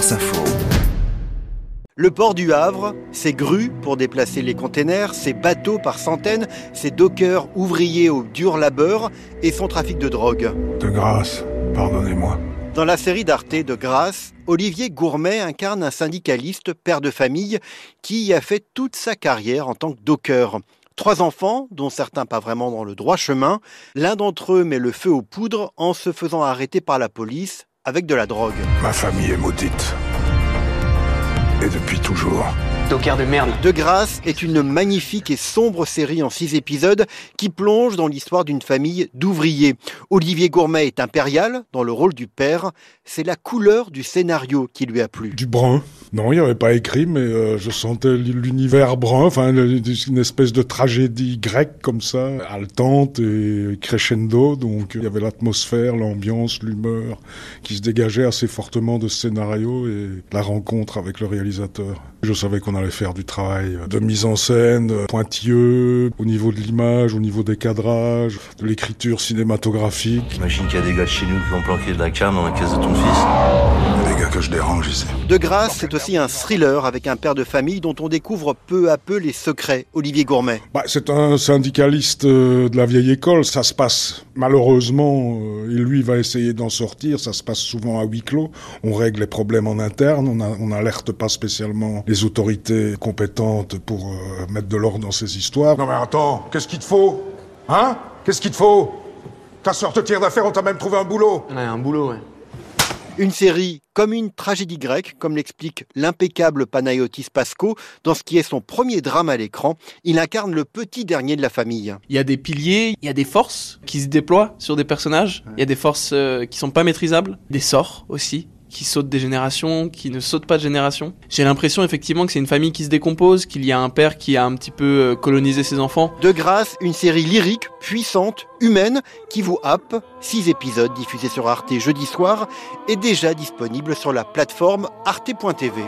Info. Le port du Havre, ses grues pour déplacer les containers, ses bateaux par centaines, ses dockers ouvriers au dur labeur et son trafic de drogue. De grâce, pardonnez-moi. Dans la série d'Arte de Grâce, Olivier Gourmet incarne un syndicaliste, père de famille, qui y a fait toute sa carrière en tant que docker. Trois enfants, dont certains pas vraiment dans le droit chemin. L'un d'entre eux met le feu aux poudres en se faisant arrêter par la police avec de la drogue. Ma famille est maudite. Et depuis toujours. Docker de merde. De grâce est une magnifique et sombre série en six épisodes qui plonge dans l'histoire d'une famille d'ouvriers. Olivier Gourmet est impérial dans le rôle du père. C'est la couleur du scénario qui lui a plu. Du brun. Non, il n'y avait pas écrit, mais euh, je sentais l'univers brun, enfin une espèce de tragédie grecque comme ça, haletante et crescendo. Donc il y avait l'atmosphère, l'ambiance, l'humeur qui se dégageait assez fortement de ce scénario et la rencontre avec le réalisateur. Je savais qu'on allait faire du travail de mise en scène pointilleux, au niveau de l'image, au niveau des cadrages, de l'écriture cinématographique. J'imagine qu'il y a des gars de chez nous qui ont planqué de la cam dans la caisse de ton fils. Je. De grâce, c'est aussi un thriller avec un père de famille dont on découvre peu à peu les secrets. Olivier Gourmet. Bah, c'est un syndicaliste euh, de la vieille école. Ça se passe malheureusement, euh, et lui va essayer d'en sortir. Ça se passe souvent à huis clos. On règle les problèmes en interne. On n'alerte pas spécialement les autorités compétentes pour euh, mettre de l'ordre dans ces histoires. Non mais attends, qu'est-ce qu'il te faut? Hein? Qu'est-ce qu'il te faut? Ta sœur te tire d'affaire, on t'a même trouvé un boulot. Ouais, un boulot, ouais. Une série comme une tragédie grecque, comme l'explique l'impeccable Panayotis Pasco dans ce qui est son premier drame à l'écran. Il incarne le petit dernier de la famille. Il y a des piliers, il y a des forces qui se déploient sur des personnages, il y a des forces euh, qui sont pas maîtrisables, des sorts aussi qui sautent des générations, qui ne sautent pas de génération. J'ai l'impression effectivement que c'est une famille qui se décompose, qu'il y a un père qui a un petit peu euh, colonisé ses enfants. De grâce, une série lyrique, puissante, humaine, qui vous happe. Six épisodes diffusés sur Arte jeudi soir et déjà disponible sur la plateforme arte.tv.